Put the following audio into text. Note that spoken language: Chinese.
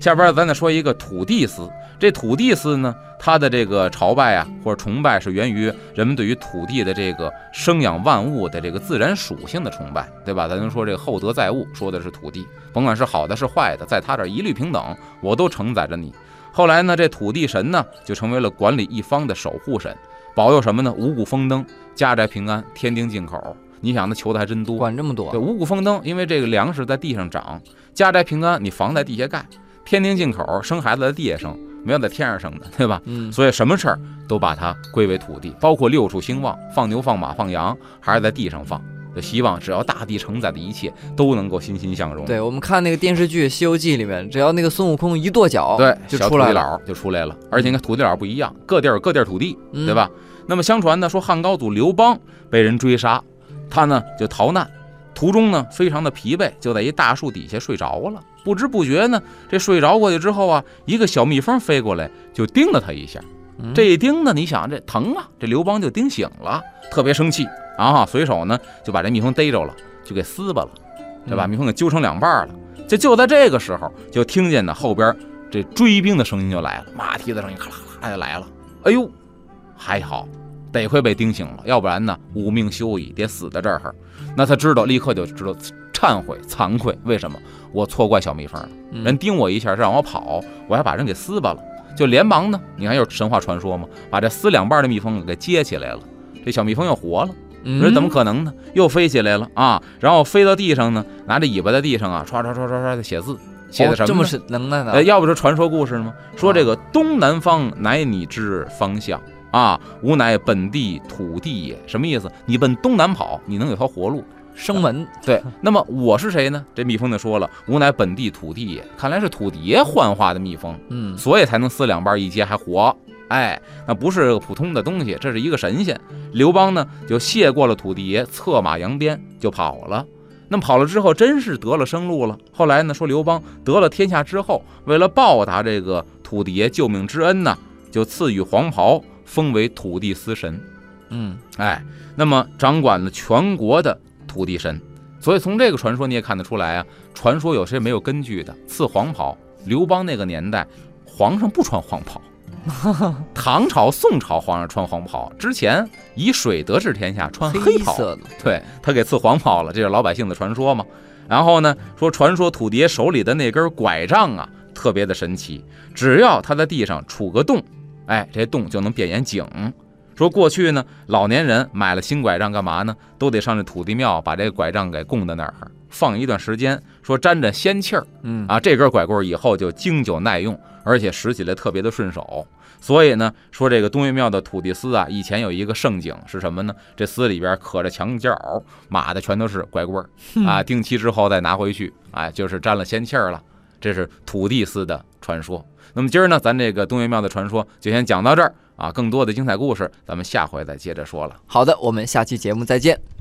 下边咱再说一个土地司。这土地司呢，它的这个朝拜啊或者崇拜是源于人们对于土地的这个生养万物的这个自然属性的崇拜，对吧？咱就说这个厚德载物，说的是土地，甭管是好的是坏的，在他这儿一律平等，我都承载着你。后来呢，这土地神呢就成为了管理一方的守护神。保佑什么呢？五谷丰登，家宅平安，天丁进口。你想，他求的还真多，管这么多。对，五谷丰登，因为这个粮食在地上长；家宅平安，你房在地下盖；天庭进口，生孩子在地下生，没有在天上生的，对吧？嗯，所以什么事儿都把它归为土地，包括六畜兴旺，放牛、放马、放羊，还是在地上放。就希望只要大地承载的一切都能够欣欣向荣。对我们看那个电视剧《西游记》里面，只要那个孙悟空一跺脚，对，就出来了，就出来了。而且你看土地佬不一样，各地儿各地儿土地，对吧？那么相传呢，说汉高祖刘邦被人追杀，他呢就逃难，途中呢非常的疲惫，就在一大树底下睡着了。不知不觉呢，这睡着过去之后啊，一个小蜜蜂飞过来就叮了他一下。这一叮呢，你想这疼啊，这刘邦就叮醒了，特别生气。啊！随手呢就把这蜜蜂逮着了，就给撕巴了，就把蜜蜂给揪成两半了。就就在这个时候，就听见呢后边这追兵的声音就来了，马蹄的声音咔啦咔啦就来了。哎呦，还好，得亏被叮醒了，要不然呢无命休矣，得死在这儿。那他知道，立刻就知道忏悔惭愧。为什么？我错怪小蜜蜂了，人叮我一下是让我跑，我还把人给撕巴了，就连忙呢。你看又是神话传说嘛，把这撕两半的蜜蜂给接起来了，这小蜜蜂又活了。你说怎么可能呢？又飞起来了啊！然后飞到地上呢，拿着尾巴在地上啊，唰唰唰唰唰的写字，写的什么？这么是能耐呢？呃，要不是传说故事吗？说这个东南方乃你之方向啊，吾乃本地土地也。什么意思？你奔东南跑，你能有条活路，生门。对，那么我是谁呢？这蜜蜂就说了，吾乃本地土地也。看来是土地爷幻化的蜜蜂，嗯，所以才能撕两半一接还活。哎，那不是个普通的东西，这是一个神仙。刘邦呢，就谢过了土地爷，策马扬鞭就跑了。那么跑了之后，真是得了生路了。后来呢，说刘邦得了天下之后，为了报答这个土地爷救命之恩呢，就赐予黄袍，封为土地司神。嗯，哎，那么掌管了全国的土地神。所以从这个传说你也看得出来啊，传说有些没有根据的。赐黄袍，刘邦那个年代，皇上不穿黄袍。唐朝、宋朝皇上穿黄袍，之前以水德治天下，穿黑袍。对他给赐黄袍了，这是老百姓的传说嘛。然后呢，说传说土地爷手里的那根拐杖啊，特别的神奇，只要他在地上杵个洞，哎，这洞就能变眼井。说过去呢，老年人买了新拐杖干嘛呢？都得上这土地庙把这个拐杖给供在那儿，放一段时间，说沾着仙气儿。嗯啊，这根拐棍以后就经久耐用。而且使起来特别的顺手，所以呢，说这个东岳庙的土地司啊，以前有一个盛景是什么呢？这司里边可着墙角，码的全都是拐棍儿啊，定期之后再拿回去，哎，就是沾了仙气儿了。这是土地司的传说。那么今儿呢，咱这个东岳庙的传说就先讲到这儿啊，更多的精彩故事咱们下回再接着说了。好的，我们下期节目再见。